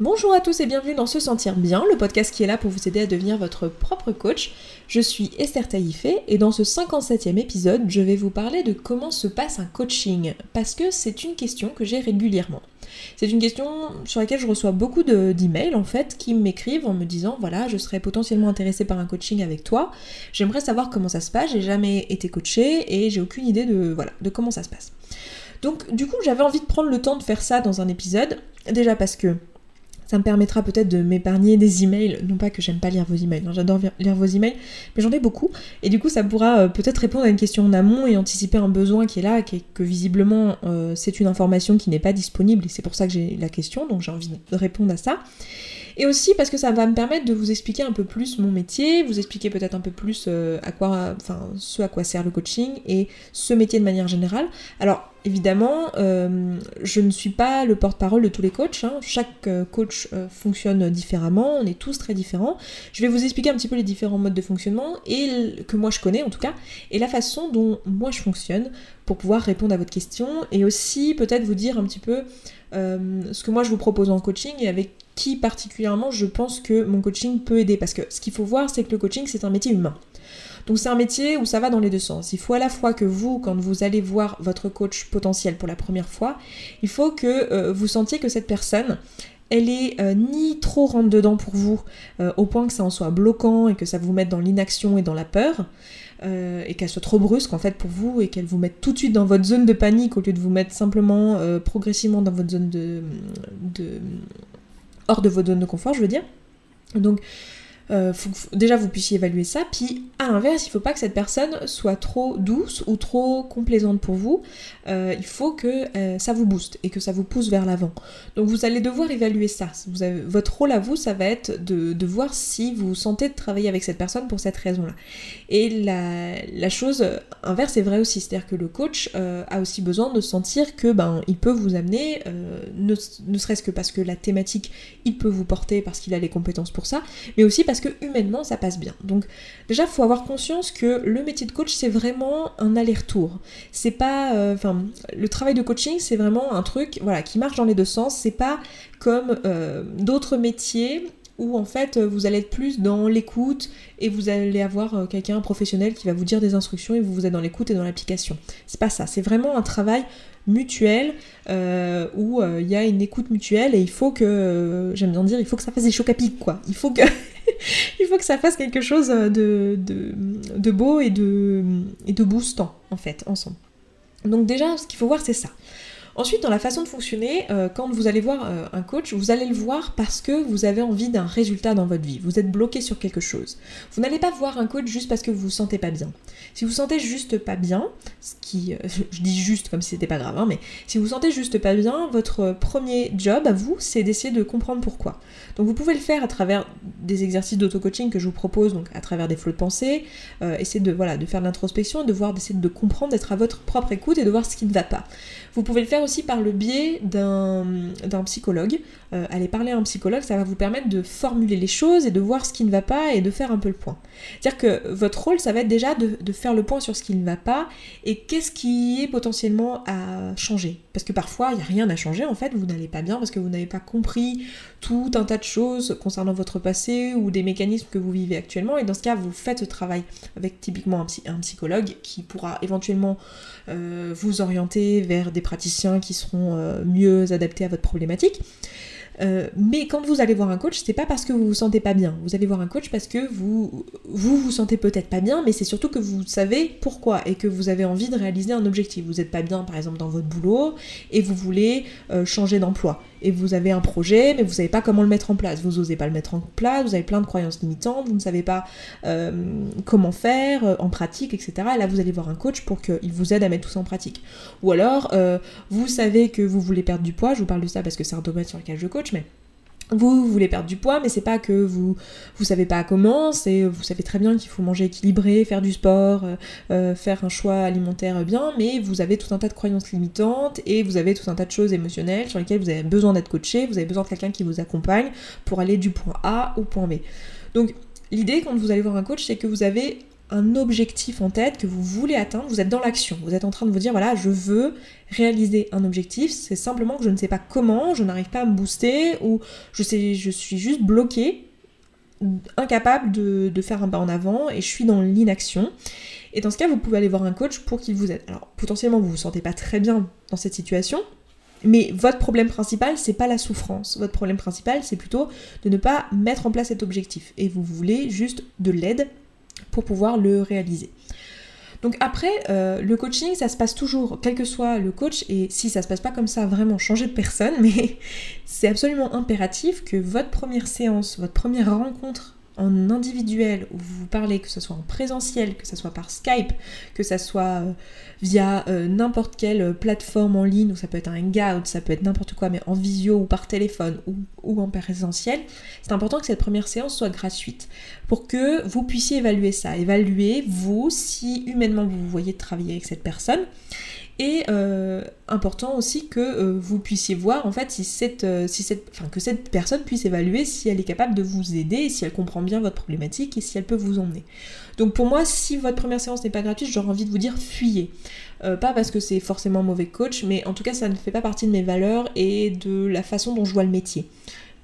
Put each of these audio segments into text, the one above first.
Bonjour à tous et bienvenue dans Se Sentir Bien, le podcast qui est là pour vous aider à devenir votre propre coach. Je suis Esther Taïfé et dans ce 57e épisode, je vais vous parler de comment se passe un coaching parce que c'est une question que j'ai régulièrement. C'est une question sur laquelle je reçois beaucoup d'emails en fait qui m'écrivent en me disant voilà, je serais potentiellement intéressée par un coaching avec toi. J'aimerais savoir comment ça se passe, j'ai jamais été coachée et j'ai aucune idée de voilà, de comment ça se passe. Donc du coup, j'avais envie de prendre le temps de faire ça dans un épisode déjà parce que ça me permettra peut-être de m'épargner des emails. Non pas que j'aime pas lire vos emails, hein, j'adore lire vos emails, mais j'en ai beaucoup. Et du coup, ça pourra euh, peut-être répondre à une question en amont et anticiper un besoin qui est là, que visiblement euh, c'est une information qui n'est pas disponible et c'est pour ça que j'ai la question, donc j'ai envie de répondre à ça. Et aussi parce que ça va me permettre de vous expliquer un peu plus mon métier, vous expliquer peut-être un peu plus euh, à quoi, enfin, ce à quoi sert le coaching et ce métier de manière générale. Alors évidemment, euh, je ne suis pas le porte-parole de tous les coachs. Hein. Chaque euh, coach fonctionne différemment, on est tous très différents. Je vais vous expliquer un petit peu les différents modes de fonctionnement et que moi je connais en tout cas, et la façon dont moi je fonctionne pour pouvoir répondre à votre question et aussi peut-être vous dire un petit peu ce que moi je vous propose en coaching et avec particulièrement je pense que mon coaching peut aider. Parce que ce qu'il faut voir, c'est que le coaching, c'est un métier humain. Donc c'est un métier où ça va dans les deux sens. Il faut à la fois que vous, quand vous allez voir votre coach potentiel pour la première fois, il faut que euh, vous sentiez que cette personne, elle est euh, ni trop rentre dedans pour vous, euh, au point que ça en soit bloquant et que ça vous mette dans l'inaction et dans la peur, et qu'elle soit trop brusque en fait pour vous et qu'elle vous mette tout de suite dans votre zone de panique au lieu de vous mettre simplement progressivement dans votre zone de hors de vos zones de confort, je veux dire. Donc, euh, déjà vous puissiez évaluer ça. Puis à l'inverse, il faut pas que cette personne soit trop douce ou trop complaisante pour vous. Euh, il faut que euh, ça vous booste et que ça vous pousse vers l'avant. Donc vous allez devoir évaluer ça. Votre rôle à vous, ça va être de, voir si vous sentez de travailler avec cette personne pour cette raison-là. Et la, chose inverse est vraie aussi, c'est-à-dire que le coach a aussi besoin de sentir que ben il peut vous amener, ne, ne serait-ce que parce que la thématique, il peut vous porter parce qu'il a les compétences pour ça, mais aussi parce que humainement ça passe bien. Donc déjà, faut avoir conscience que le métier de coach, c'est vraiment un aller-retour. C'est pas, euh, enfin, le travail de coaching, c'est vraiment un truc, voilà, qui marche dans les deux sens. C'est pas comme euh, d'autres métiers où en fait vous allez être plus dans l'écoute et vous allez avoir euh, quelqu'un professionnel qui va vous dire des instructions et vous vous êtes dans l'écoute et dans l'application. C'est pas ça, c'est vraiment un travail mutuelle euh, où il y a une écoute mutuelle et il faut que, j'aime bien dire, il faut que ça fasse des chocs à pic quoi. Il faut que, il faut que ça fasse quelque chose de, de, beau et de, et de boostant en fait ensemble. Donc déjà, ce qu'il faut voir c'est ça. Ensuite, dans la façon de fonctionner, quand vous allez voir un coach, vous allez le voir parce que vous avez envie d'un résultat dans votre vie. Vous êtes bloqué sur quelque chose. Vous n'allez pas voir un coach juste parce que vous vous sentez pas bien. Si vous sentez juste pas bien, ce qui, euh, je dis juste comme si c'était pas grave, hein, mais si vous sentez juste pas bien, votre premier job à vous, c'est d'essayer de comprendre pourquoi. Donc vous pouvez le faire à travers des exercices d'auto-coaching que je vous propose, donc à travers des flots de pensée, euh, essayer de, voilà, de faire de l'introspection, de voir, d'essayer de comprendre, d'être à votre propre écoute et de voir ce qui ne va pas. Vous pouvez le faire aussi par le biais d'un psychologue. Euh, aller parler à un psychologue, ça va vous permettre de formuler les choses et de voir ce qui ne va pas et de faire un peu le point. C'est-à-dire que votre rôle, ça va être déjà de, de faire le point sur ce qui ne va pas et qu'est-ce qui est potentiellement à changer. Parce que parfois, il n'y a rien à changer en fait, vous n'allez pas bien parce que vous n'avez pas compris tout un tas de choses concernant votre passé ou des mécanismes que vous vivez actuellement. Et dans ce cas, vous faites ce travail avec typiquement un, psychologue qui pourra éventuellement euh, vous orienter vers des praticiens qui seront euh, mieux adaptés à votre problématique. Euh, mais quand vous allez voir un coach, c'est pas parce que vous vous sentez pas bien. Vous allez voir un coach parce que vous vous, vous sentez peut-être pas bien, mais c'est surtout que vous savez pourquoi et que vous avez envie de réaliser un objectif. Vous n'êtes pas bien, par exemple, dans votre boulot et vous voulez euh, changer d'emploi et vous avez un projet, mais vous savez pas comment le mettre en place. Vous osez pas le mettre en place, vous avez plein de croyances limitantes, vous ne savez pas euh, comment faire euh, en pratique, etc. Et là, vous allez voir un coach pour qu'il vous aide à mettre tout ça en pratique. Ou alors, euh, vous savez que vous voulez perdre du poids, je vous parle de ça parce que c'est un domaine sur lequel je coach, mais vous, voulez perdre du poids, mais c'est pas que vous vous savez pas comment, c'est vous savez très bien qu'il faut manger équilibré, faire du sport, euh, euh, faire un choix alimentaire bien, mais vous avez tout un tas de croyances limitantes et vous avez tout un tas de choses émotionnelles sur lesquelles vous avez besoin d'être coaché, vous avez besoin de quelqu'un qui vous accompagne pour aller du point A au point B. Donc l'idée quand vous allez voir un coach, c'est que vous avez un objectif en tête que vous voulez atteindre, vous êtes dans l'action, vous êtes en train de vous dire voilà, je veux réaliser un objectif, c'est simplement que je ne sais pas comment, je n'arrive pas à me booster ou je, sais, je suis juste bloqué, incapable de, de faire un pas en avant et je suis dans l'inaction. Et dans ce cas, vous pouvez aller voir un coach pour qu'il vous aide. Alors potentiellement, vous vous sentez pas très bien dans cette situation, mais votre problème principal, c'est pas la souffrance. Votre problème principal, c'est plutôt de ne pas mettre en place cet objectif. Et vous voulez juste de l'aide pour pouvoir le réaliser. Donc après, euh, le coaching, ça se passe toujours, quel que soit le coach, et si ça se passe pas comme ça, vraiment changer de personne, mais c'est absolument impératif que votre première séance, votre première rencontre en individuel où vous parlez, que ce soit en présentiel, que ce soit par Skype, que ce soit euh, via euh, n'importe quelle plateforme en ligne, ou ça peut être un hangout, ça peut être n'importe quoi, mais en visio ou par téléphone ou, ou en présentiel, c'est important que cette première séance soit gratuite pour que vous puissiez évaluer ça, évaluer vous si humainement vous voyez travailler avec cette personne et euh, important aussi que euh, vous puissiez voir en fait si cette, euh, si cette, enfin, que cette personne puisse évaluer si elle est capable de vous aider, si elle comprend bien votre problématique et si elle peut vous emmener. Donc pour moi, si votre première séance n'est pas gratuite, j'aurais envie de vous dire fuyez. pas parce que c'est forcément mauvais coach, mais en tout cas ça ne fait pas partie de mes valeurs et de la façon dont je vois le métier.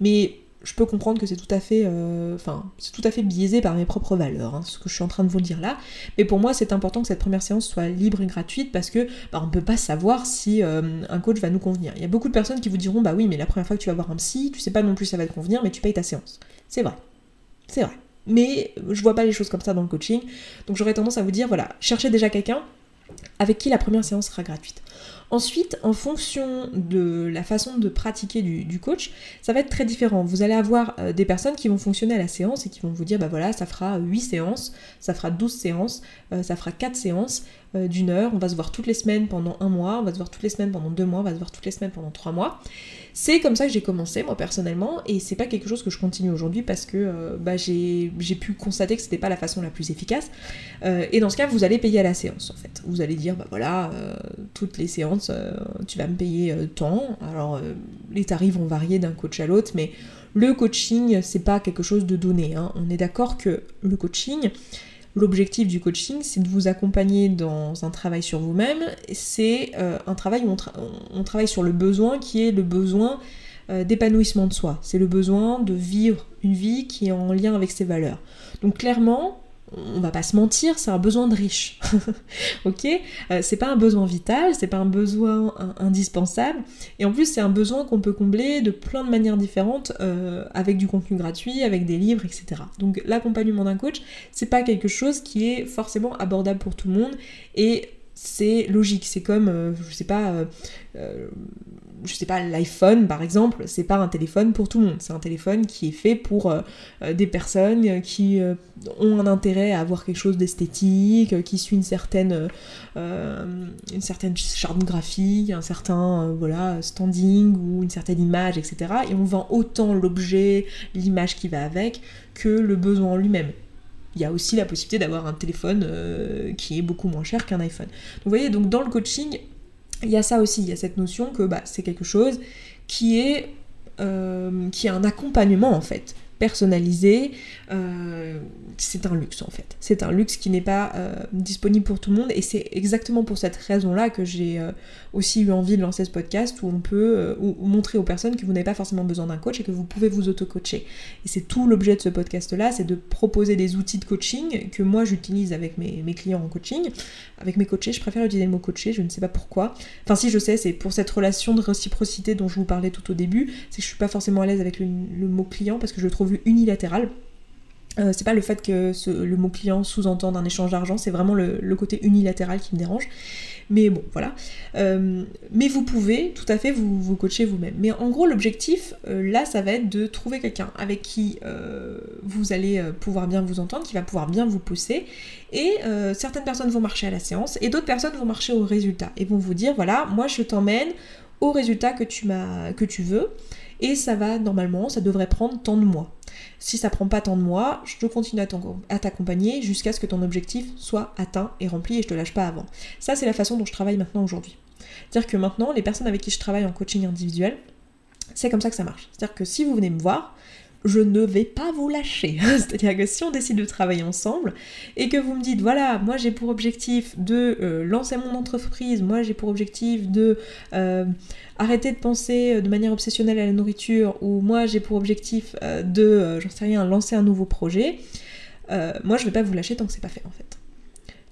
Mais je peux comprendre que c'est tout à fait, euh, c'est tout à fait biaisé par mes propres valeurs, hein, ce que je suis en train de vous dire là. Mais pour moi, c'est important que cette première séance soit libre et gratuite parce que bah, on peut pas savoir si euh, un coach va nous convenir. Il y a beaucoup de personnes qui vous diront, bah oui, mais la première fois que tu vas voir un psy, tu sais pas non plus si ça va te convenir, mais tu payes ta séance. C'est vrai, c'est vrai. Mais je vois pas les choses comme ça dans le coaching, donc j'aurais tendance à vous dire, voilà, cherchez déjà quelqu'un avec qui la première séance sera gratuite. Ensuite, en fonction de la façon de pratiquer du, coach, ça va être très différent. Vous allez avoir euh, des personnes qui vont fonctionner à la séance et qui vont vous dire, bah voilà, ça fera 8 séances, ça fera 12 séances, euh, ça fera 4 séances euh, d'une heure, on va se voir toutes les semaines pendant un mois, on va se voir toutes les semaines pendant deux mois, on va se voir toutes les semaines pendant trois mois. C'est comme ça que j'ai commencé moi personnellement et c'est pas quelque chose que je continue aujourd'hui parce que bah, j'ai pu constater que c'était pas la façon la plus efficace. et dans ce cas, vous allez payer à la séance en fait. Vous allez dire, bah voilà, toutes les séances euh, tu vas me payer euh, tant. Alors, euh, les tarifs vont varier d'un coach à l'autre, mais le coaching, c'est pas quelque chose de donné. Hein. On est d'accord que le coaching, l'objectif du coaching, c'est de vous accompagner dans un travail sur vous-même. C'est un travail où on, travaille sur le besoin qui est le besoin d'épanouissement de soi. C'est le besoin de vivre une vie qui est en lien avec ses valeurs. Donc clairement, on va pas se mentir, c'est un besoin de riche. ok? Euh, C'est pas un besoin vital, c'est pas un besoin indispensable. Et en plus, c'est un besoin qu'on peut combler de plein de manières différentes euh, avec du contenu gratuit, avec des livres, etc. Donc l'accompagnement d'un coach, c'est pas quelque chose qui est forcément abordable pour tout le monde. Et c'est logique. C'est comme, euh, je sais pas, euh, euh, je sais pas, l'iPhone par exemple, c'est pas un téléphone pour tout le monde. C'est un téléphone qui est fait pour des personnes qui ont un intérêt à avoir quelque chose d'esthétique, qui suit une certaine, une certaine charte graphique, un certain voilà standing ou une certaine image, etc. Et on vend autant l'objet, l'image qui va avec, que le besoin en lui-même il y a aussi la possibilité d'avoir un téléphone euh, qui est beaucoup moins cher qu'un iPhone. Donc vous voyez, donc dans le coaching, il y a ça aussi, il y a cette notion que bah, c'est quelque chose qui est, euh, qui est un accompagnement en fait personnalisé, euh, c'est un luxe en fait. C'est un luxe qui n'est pas euh, disponible pour tout le monde et c'est exactement pour cette raison-là que j'ai euh, aussi eu envie de lancer ce podcast où on peut montrer aux personnes que vous n'avez pas forcément besoin d'un coach et que vous pouvez vous auto-coacher. Et c'est tout l'objet de ce podcast-là, c'est de proposer des outils de coaching que moi j'utilise avec mes, clients en coaching. Avec mes coachés, je préfère utiliser le mot coacher, je ne sais pas pourquoi. Enfin si je sais, c'est pour cette relation de réciprocité dont je vous parlais tout au début, c'est que je suis pas forcément à l'aise avec le, le mot client parce que je le trouve unilatéral. Euh, c'est pas le fait que le mot client sous-entende un échange d'argent, c'est vraiment le, côté unilatéral qui me dérange. Mais bon, voilà. Euh, mais vous pouvez tout à fait vous, vous coacher vous-même. Mais en gros, l'objectif, euh, là, ça va être de trouver quelqu'un avec qui vous allez pouvoir bien vous entendre, qui va pouvoir bien vous pousser. Et certaines personnes vont marcher à la séance, et d'autres personnes vont marcher au résultat. Et vont vous dire, voilà, moi je t'emmène au résultat que tu, que tu veux et ça va normalement, ça devrait prendre tant de mois. Si ça prend pas tant de mois, je continue à t'accompagner jusqu'à ce que ton objectif soit atteint et rempli et je te lâche pas avant. Ça, c'est la façon dont je travaille maintenant aujourd'hui. C'est-à-dire que maintenant, les personnes avec qui je travaille en coaching individuel, c'est comme ça que ça marche. C'est-à-dire que si vous venez me voir, je ne vais pas vous lâcher. C'est-à-dire que si on décide de travailler ensemble et que vous me dites, voilà, moi j'ai pour objectif de euh, lancer mon entreprise, moi j'ai pour objectif de euh, arrêter de penser de manière obsessionnelle à la nourriture, ou moi j'ai pour objectif de, j'en sais rien, lancer un nouveau projet, moi je vais pas vous lâcher tant que c'est pas fait en fait.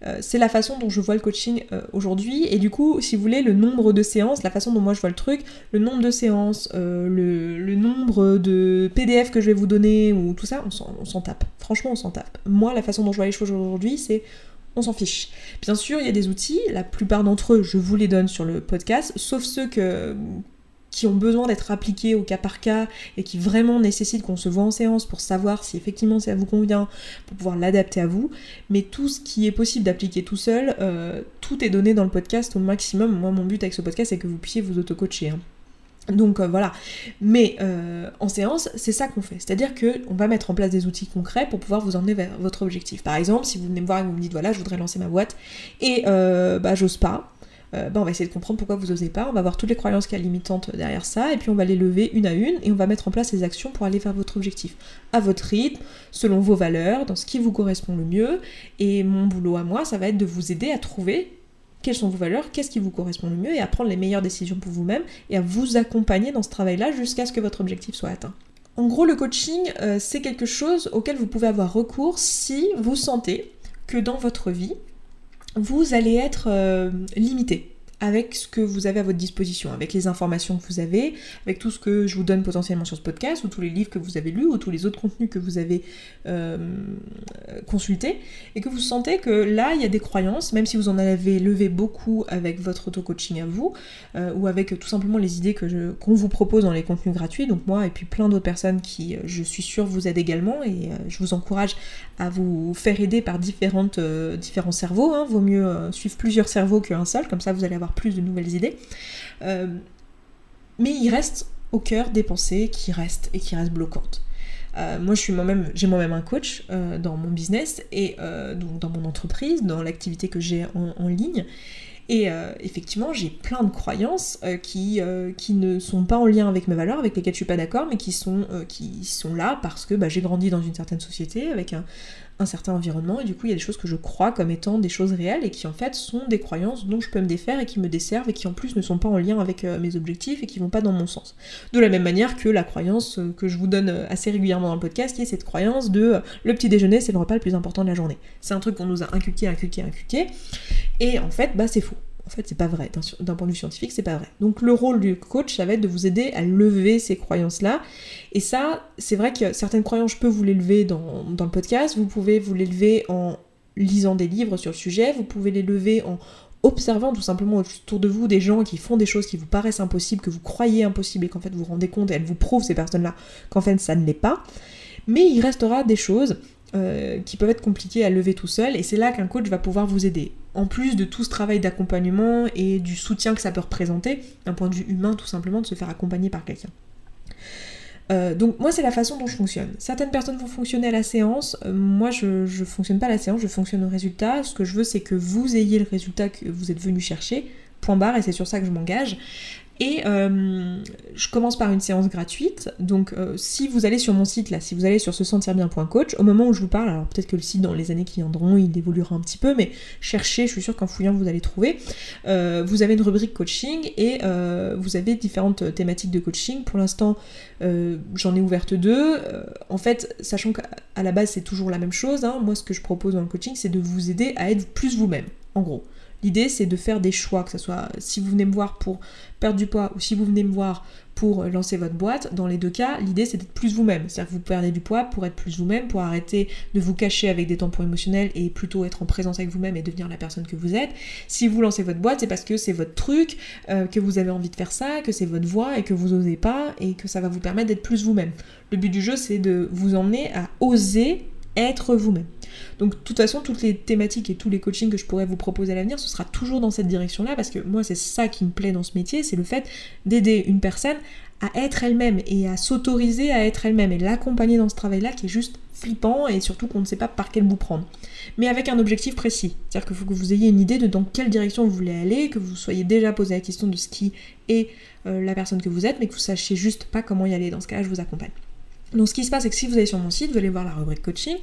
Euh, c'est la façon dont je vois le coaching euh, aujourd'hui. Et du coup, si vous voulez, le nombre de séances, la façon dont moi je vois le truc, le nombre de séances, euh, le, nombre de PDF que je vais vous donner, ou tout ça, on s'en tape. Franchement, on s'en tape. Moi, la façon dont je vois les choses aujourd'hui, c'est on s'en fiche. Bien sûr, il y a des outils, la plupart d'entre eux, je vous les donne sur le podcast, sauf ceux que, qui ont besoin d'être appliqués au cas par cas et qui vraiment nécessitent qu'on se voit en séance pour savoir si effectivement ça vous convient, pour pouvoir l'adapter à vous. Mais tout ce qui est possible d'appliquer tout seul, euh, tout est donné dans le podcast au maximum. Moi, mon but avec ce podcast, c'est que vous puissiez vous auto-coacher. Hein. Donc euh, voilà. Mais euh, en séance, c'est ça qu'on fait. C'est-à-dire qu'on va mettre en place des outils concrets pour pouvoir vous emmener vers votre objectif. Par exemple, si vous venez me voir et vous me dites voilà, je voudrais lancer ma boîte et bah j'ose pas, euh, bah, on va essayer de comprendre pourquoi vous osez pas, on va voir toutes les croyances qui y limitantes derrière ça, et puis on va les lever une à une, et on va mettre en place les actions pour aller vers votre objectif, à votre rythme, selon vos valeurs, dans ce qui vous correspond le mieux, et mon boulot à moi, ça va être de vous aider à trouver quelles sont vos valeurs, qu'est-ce qui vous correspond le mieux, et à prendre les meilleures décisions pour vous-même, et à vous accompagner dans ce travail-là jusqu'à ce que votre objectif soit atteint. En gros, le coaching, euh, c'est quelque chose auquel vous pouvez avoir recours si vous sentez que dans votre vie, vous allez être euh, limité avec ce que vous avez à votre disposition, avec les informations que vous avez, avec tout ce que je vous donne potentiellement sur ce podcast, ou tous les livres que vous avez lus, ou tous les autres contenus que vous avez euh, consultés, et que vous sentez que là, il y a des croyances, même si vous en avez levé beaucoup avec votre auto-coaching à vous, euh, ou avec tout simplement les idées que qu'on vous propose dans les contenus gratuits, donc moi et puis plein d'autres personnes qui, euh, je suis sûre, vous aident également, et je vous encourage à vous faire aider par différentes, différents cerveaux, hein. vaut mieux suivre plusieurs cerveaux qu'un seul, comme ça vous allez avoir plus de nouvelles idées. Euh, mais il reste au cœur des pensées qui restent et qui restent bloquantes. Euh, moi, je suis moi-même, j'ai moi-même un coach euh, dans mon business et donc dans mon entreprise, dans l'activité que j'ai en, ligne. Et effectivement, j'ai plein de croyances qui, qui ne sont pas en lien avec mes valeurs, avec lesquelles je suis pas d'accord, mais qui sont, qui sont là parce que bah, j'ai grandi dans une certaine société avec un, un certain environnement et du coup il y a des choses que je crois comme étant des choses réelles et qui en fait sont des croyances dont je peux me défaire et qui me desservent et qui en plus ne sont pas en lien avec euh, mes objectifs et qui vont pas dans mon sens. De la même manière que la croyance euh, que je vous donne euh, assez régulièrement dans le podcast qui est cette croyance de le petit déjeuner c'est le repas le plus important de la journée. C'est un truc qu'on nous a inculqué, inculqué, inculqué et en fait bah c'est faux. En fait, c'est pas vrai. D'un point de vue scientifique, c'est pas vrai. Donc, le rôle du coach, ça va être de vous aider à lever ces croyances-là. Et ça, c'est vrai que certaines croyances, je peux vous les lever dans, le podcast. Vous pouvez vous les lever en lisant des livres sur le sujet. Vous pouvez les lever en observant tout simplement autour de vous des gens qui font des choses qui vous paraissent impossibles, que vous croyez impossibles et qu'en fait vous vous rendez compte et elles vous prouvent ces personnes-là qu'en fait ça ne l'est pas. Mais il restera des choses euh, qui peuvent être compliquées à lever tout seul et c'est là qu'un coach va pouvoir vous aider en plus de tout ce travail d'accompagnement et du soutien que ça peut représenter, d'un point de vue humain tout simplement, de se faire accompagner par quelqu'un. Euh, donc moi c'est la façon dont je fonctionne. Certaines personnes vont fonctionner à la séance, euh, moi je, je fonctionne pas à la séance, je fonctionne au résultat. Ce que je veux c'est que vous ayez le résultat que vous êtes venu chercher, point barre, et c'est sur ça que je m'engage. Et euh, je commence par une séance gratuite. Donc euh, si vous allez sur mon site là, si vous allez sur se sentir bien.coach, au moment où je vous parle, alors peut-être que le site dans les années qui viendront, il évoluera un petit peu, mais cherchez, je suis sûre qu'en fouillant vous allez trouver. Euh, vous avez une rubrique coaching et vous avez différentes thématiques de coaching. Pour l'instant, j'en ai ouverte deux. en fait, sachant qu'à la base c'est toujours la même chose, hein, moi ce que je propose dans le coaching, c'est de vous aider à être plus vous-même, en gros. L'idée, c'est de faire des choix, que ce soit si vous venez me voir pour perdre du poids ou si vous venez me voir pour lancer votre boîte. Dans les deux cas, l'idée, c'est d'être plus vous-même. C'est-à-dire que vous perdez du poids pour être plus vous-même, pour arrêter de vous cacher avec des tampons émotionnels et plutôt être en présence avec vous-même et devenir la personne que vous êtes. Si vous lancez votre boîte, c'est parce que c'est votre truc, euh, que vous avez envie de faire ça, que c'est votre voix et que vous osez pas et que ça va vous permettre d'être plus vous-même. Le but du jeu, c'est de vous emmener à oser être vous-même. Donc de toute façon, toutes les thématiques et tous les coachings que je pourrais vous proposer à l'avenir, ce sera toujours dans cette direction-là, parce que moi c'est ça qui me plaît dans ce métier, c'est le fait d'aider une personne à être elle-même et à s'autoriser à être elle-même et l'accompagner dans ce travail-là qui est juste flippant et surtout qu'on ne sait pas par quel bout prendre. Mais avec un objectif précis. C'est-à-dire qu'il faut que vous ayez une idée de dans quelle direction vous voulez aller, que vous soyez déjà posé la question de ce qui est euh, la personne que vous êtes, mais que vous sachiez juste pas comment y aller. Dans ce cas-là, je vous accompagne. Donc ce qui se passe, c'est que si vous allez sur mon site, vous allez voir la rubrique coaching,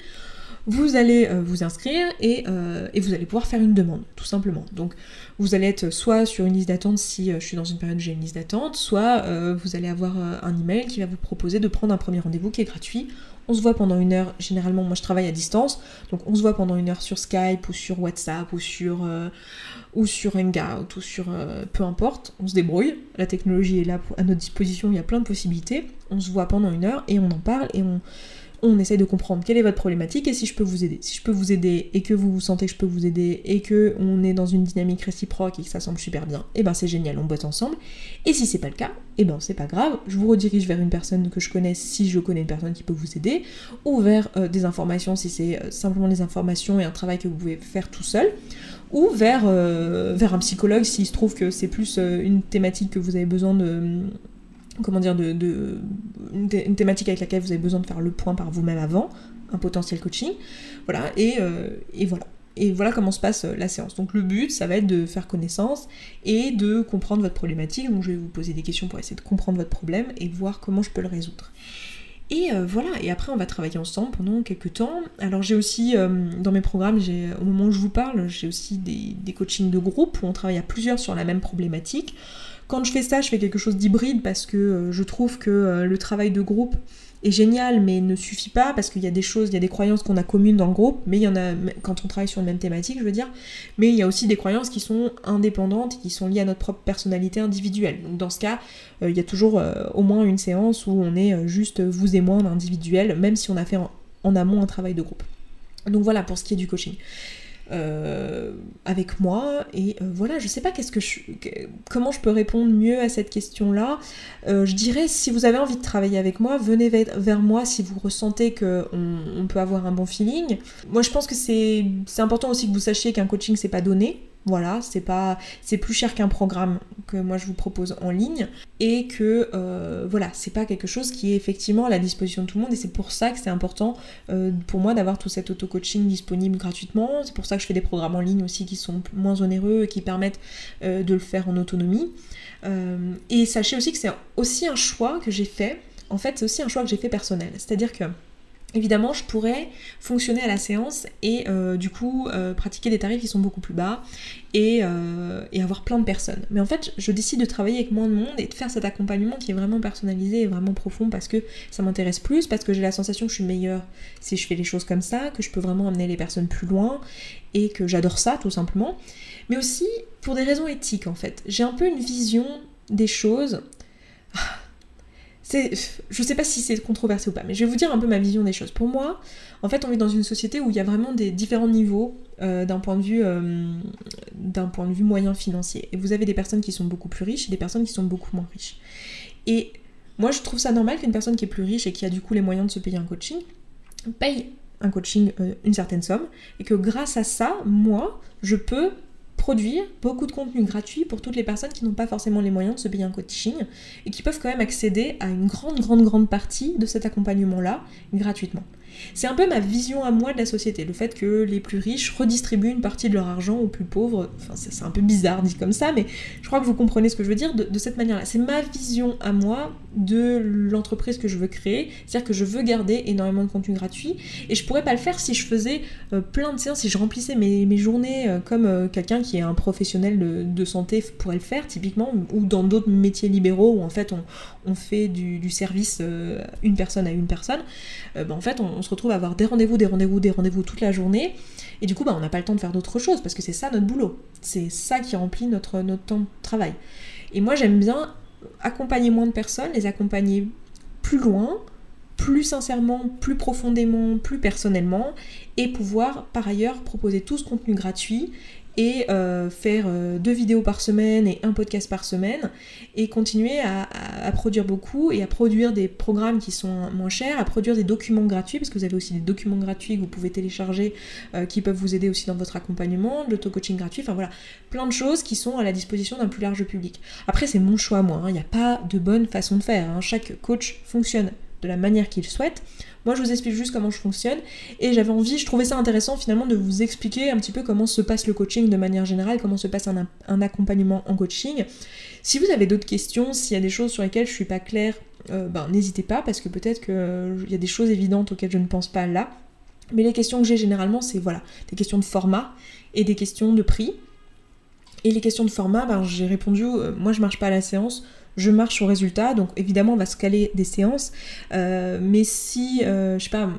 vous allez euh, vous inscrire et, euh, et, vous allez pouvoir faire une demande, tout simplement. Donc vous allez être soit sur une liste d'attente si euh, je suis dans une période où j'ai une liste d'attente, soit vous allez avoir un email qui va vous proposer de prendre un premier rendez-vous qui est gratuit. On se voit pendant une heure, généralement moi je travaille à distance, donc on se voit pendant une heure sur Skype ou sur WhatsApp ou sur, ou sur Hangout ou sur peu importe, on se débrouille, la technologie est là à notre disposition, il y a plein de possibilités, on se voit pendant une heure et on en parle et on on essaye de comprendre quelle est votre problématique et si je peux vous aider. Si je peux vous aider et que vous vous sentez que je peux vous aider et que on est dans une dynamique réciproque et que ça semble super bien, et eh ben c'est génial, on bosse ensemble. Et si c'est pas le cas, et eh ben c'est pas grave, je vous redirige vers une personne que je connais si je connais une personne qui peut vous aider, ou vers euh, des informations si c'est euh, simplement des informations et un travail que vous pouvez faire tout seul, ou vers, euh, vers un psychologue s'il se trouve que c'est plus une thématique que vous avez besoin de comment dire, de, une, thématique avec laquelle vous avez besoin de faire le point par vous-même avant, un potentiel coaching. Voilà, et, euh, voilà. Et voilà comment se passe euh, la séance. Donc le but, ça va être de faire connaissance et de comprendre votre problématique. Donc je vais vous poser des questions pour essayer de comprendre votre problème et voir comment je peux le résoudre. Et euh, voilà, et après on va travailler ensemble pendant quelques temps. Alors j'ai aussi, dans mes programmes, au moment où je vous parle, j'ai aussi des coachings de groupe où on travaille à plusieurs sur la même problématique. Quand je fais ça, je fais quelque chose d'hybride parce que euh, je trouve que euh, le travail de groupe est génial mais ne suffit pas parce qu'il y a des choses, il y a des croyances qu'on a communes dans le groupe, mais il y en a quand on travaille sur une même thématique, je veux dire, mais il y a aussi des croyances qui sont indépendantes qui sont liées à notre propre personnalité individuelle. Donc dans ce cas, euh, il y a toujours au moins une séance où on est juste vous et moi en individuel, même si on a fait en amont un travail de groupe. Donc voilà pour ce qui est du coaching. Euh, avec moi. Et euh, voilà je sais pas qu'est-ce que je, comment je peux répondre mieux à cette question là euh, je dirais si vous avez envie de travailler avec moi venez vers, moi si vous ressentez que on, peut avoir un bon feeling. Moi je pense que c'est important aussi que vous sachiez qu'un coaching c'est pas donné voilà, c'est pas, c'est plus cher qu'un programme que moi je vous propose en ligne et que euh, voilà, c'est pas quelque chose qui est effectivement à la disposition de tout le monde et c'est pour ça que c'est important euh, pour moi d'avoir tout cet auto-coaching disponible gratuitement. C'est pour ça que je fais des programmes en ligne aussi qui sont moins onéreux et qui permettent euh, de le faire en autonomie. et sachez aussi que c'est aussi un choix que j'ai fait. En fait, c'est aussi un choix que j'ai fait personnel. C'est-à-dire que Évidemment, je pourrais fonctionner à la séance et euh, du coup euh, pratiquer des tarifs qui sont beaucoup plus bas euh, et, avoir plein de personnes. Mais en fait, je décide de travailler avec moins de monde et de faire cet accompagnement qui est vraiment personnalisé et vraiment profond parce que ça m'intéresse plus, parce que j'ai la sensation que je suis meilleure si je fais les choses comme ça, que je peux vraiment amener les personnes plus loin et que j'adore ça tout simplement. Mais aussi pour des raisons éthiques en fait. J'ai un peu une vision des choses je sais pas si c'est controversé ou pas, mais je vais vous dire un peu ma vision des choses. Pour moi, en fait, on vit dans une société où il y a vraiment des différents niveaux euh, d'un point de vue euh, d'un point de vue moyen financier. Et vous avez des personnes qui sont beaucoup plus riches et des personnes qui sont beaucoup moins riches. Et moi, je trouve ça normal qu'une personne qui est plus riche et qui a du coup les moyens de se payer un coaching paye un coaching euh, une certaine somme et que grâce à ça, moi, je peux produire beaucoup de contenu gratuit pour toutes les personnes qui n'ont pas forcément les moyens de se payer un coaching et qui peuvent quand même accéder à une grande, grande, grande partie de cet accompagnement-là gratuitement. C'est un peu ma vision à moi de la société, le fait que les plus riches redistribuent une partie de leur argent aux plus pauvres. Enfin, c'est un peu bizarre dit comme ça, mais je crois que vous comprenez ce que je veux dire de, cette manière-là. C'est ma vision à moi de l'entreprise que je veux créer, c'est-à-dire que je veux garder énormément de contenu gratuit, et je pourrais pas le faire si je faisais euh, plein de séances, si je remplissais mes, journées euh, comme euh, quelqu'un qui est un professionnel de, santé pourrait le faire, typiquement, ou dans d'autres métiers libéraux où en fait on, fait du, service une personne à une personne. Ben, en fait, on se retrouve à avoir des rendez-vous, des rendez-vous, des rendez-vous toute la journée. Et du coup, bah, on n'a pas le temps de faire d'autres choses parce que c'est ça notre boulot. C'est ça qui remplit notre, notre temps de travail. Et moi, j'aime bien accompagner moins de personnes, les accompagner plus loin, plus sincèrement, plus profondément, plus personnellement, et pouvoir par ailleurs proposer tout ce contenu gratuit et euh, faire euh, deux vidéos par semaine et un podcast par semaine et continuer à, produire beaucoup et à produire des programmes qui sont moins chers, à produire des documents gratuits parce que vous avez aussi des documents gratuits que vous pouvez télécharger euh, qui peuvent vous aider aussi dans votre accompagnement, de l'auto-coaching gratuit, enfin voilà, plein de choses qui sont à la disposition d'un plus large public. Après c'est mon choix moi, hein. il n'y a pas de bonne façon de faire, hein. chaque coach fonctionne de la manière qu'il souhaite. Moi, je vous explique juste comment je fonctionne et j'avais envie, je trouvais ça intéressant finalement de vous expliquer un petit peu comment se passe le coaching de manière générale, comment se passe un, accompagnement en coaching. Si vous avez d'autres questions, s'il y a des choses sur lesquelles je suis pas claire ben, n'hésitez pas parce que peut-être qu'il y a des choses évidentes auxquelles je ne pense pas là. Mais les questions que j'ai généralement, c'est voilà, des questions de format et des questions de prix. Et les questions de format, ben, j'ai répondu, moi je marche pas à la séance, je marche au résultat, donc évidemment on va se caler des séances, euh, mais si, euh, je sais pas,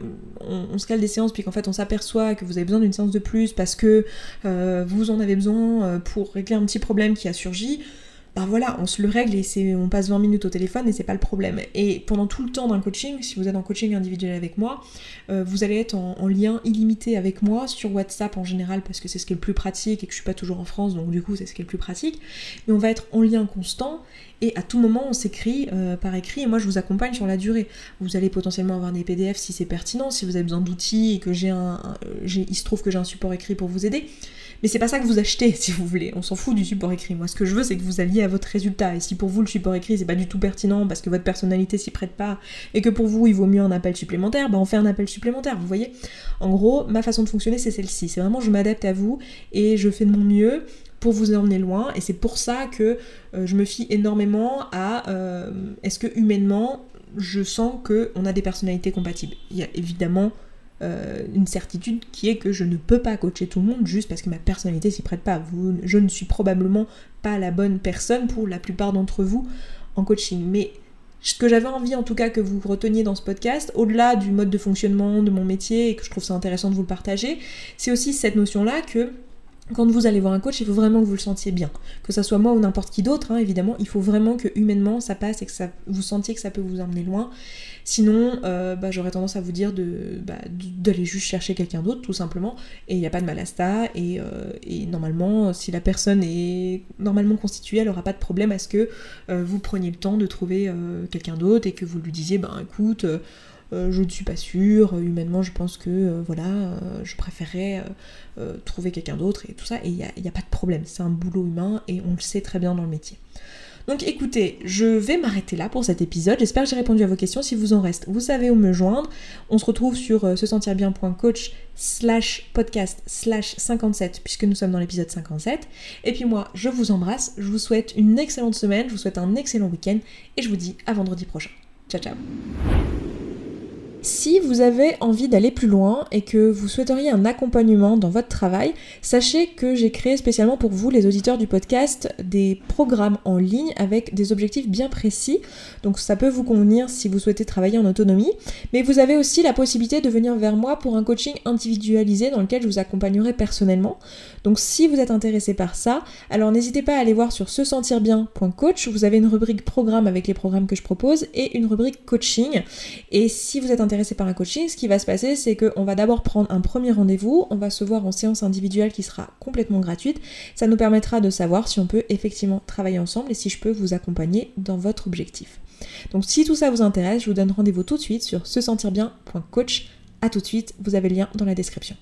on, se cale des séances puis qu'en fait on s'aperçoit que vous avez besoin d'une séance de plus parce que euh, vous en avez besoin pour régler un petit problème qui a surgi, ben voilà, on se le règle et on passe 20 minutes au téléphone et c'est pas le problème. Et pendant tout le temps d'un coaching, si vous êtes en coaching individuel avec moi, euh, vous allez être en, lien illimité avec moi sur WhatsApp en général parce que c'est ce qui est le plus pratique et que je suis pas toujours en France, donc du coup c'est ce qui est le plus pratique. Mais on va être en lien constant et à tout moment on s'écrit euh, par écrit et moi je vous accompagne sur la durée. Vous allez potentiellement avoir des PDF si c'est pertinent, si vous avez besoin d'outils et que j'ai un, un il se trouve que j'ai un support écrit pour vous aider. Mais c'est pas ça que vous achetez, si vous voulez. On s'en fout du support écrit. Moi, ce que je veux, c'est que vous alliez à votre résultat. Et si pour vous, le support écrit, c'est pas du tout pertinent parce que votre personnalité s'y prête pas et que pour vous, il vaut mieux un appel supplémentaire, bah on fait un appel supplémentaire, vous voyez. En gros, ma façon de fonctionner, c'est celle-ci. C'est vraiment, je m'adapte à vous et je fais de mon mieux pour vous emmener loin. Et c'est pour ça que euh, je me fie énormément à euh, est-ce que humainement, je sens qu'on a des personnalités compatibles. Il y a évidemment euh, une certitude qui est que je ne peux pas coacher tout le monde juste parce que ma personnalité s'y prête pas. Je ne suis probablement pas la bonne personne pour la plupart d'entre vous en coaching. Mais ce que j'avais envie en tout cas que vous reteniez dans ce podcast, au-delà du mode de fonctionnement de mon métier et que je trouve ça intéressant de vous le partager, c'est aussi cette notion-là que quand vous allez voir un coach, il faut vraiment que vous le sentiez bien. Que ça soit moi ou n'importe qui d'autre, hein, évidemment, il faut vraiment que humainement ça passe et que ça, vous sentiez que ça peut vous emmener loin. Sinon, euh, bah, j'aurais tendance à vous dire bah, d'aller juste chercher quelqu'un d'autre, tout simplement. Et il n'y a pas de mal à ça. Et, euh, et, normalement, si la personne est normalement constituée, elle n'aura pas de problème à ce que euh, vous preniez le temps de trouver quelqu'un d'autre et que vous lui disiez, ben écoute, je ne suis pas sûre, humainement je pense que voilà, je préférerais trouver quelqu'un d'autre et tout ça, et il n'y a, pas de problème, c'est un boulot humain et on le sait très bien dans le métier. Donc écoutez, je vais m'arrêter là pour cet épisode. J'espère que j'ai répondu à vos questions. Si vous en reste, vous savez où me joindre. On se retrouve sur euh, se sentir bien.coach slash podcast slash 57 puisque nous sommes dans l'épisode 57. Et puis moi, je vous embrasse. Je vous souhaite une excellente semaine. Je vous souhaite un excellent week-end. Et je vous dis à vendredi prochain. Ciao ciao si vous avez envie d'aller plus loin et que vous souhaiteriez un accompagnement dans votre travail, sachez que j'ai créé spécialement pour vous, les auditeurs du podcast, des programmes en ligne avec des objectifs bien précis. Donc ça peut vous convenir si vous souhaitez travailler en autonomie. Mais vous avez aussi la possibilité de venir vers moi pour un coaching individualisé dans lequel je vous accompagnerai personnellement. Donc si vous êtes intéressé par ça, alors n'hésitez pas à aller voir sur se sentir bien.coach. Vous avez une rubrique programme avec les programmes que je propose et une rubrique coaching. Et si vous êtes intéressé par un coaching, ce qui va se passer, c'est qu'on va d'abord prendre un premier rendez-vous, on va se voir en séance individuelle qui sera complètement gratuite. Ça nous permettra de savoir si on peut effectivement travailler ensemble et si je peux vous accompagner dans votre objectif. Donc si tout ça vous intéresse, je vous donne rendez-vous tout de suite sur se sentir bien.coach. A tout de suite, vous avez le lien dans la description.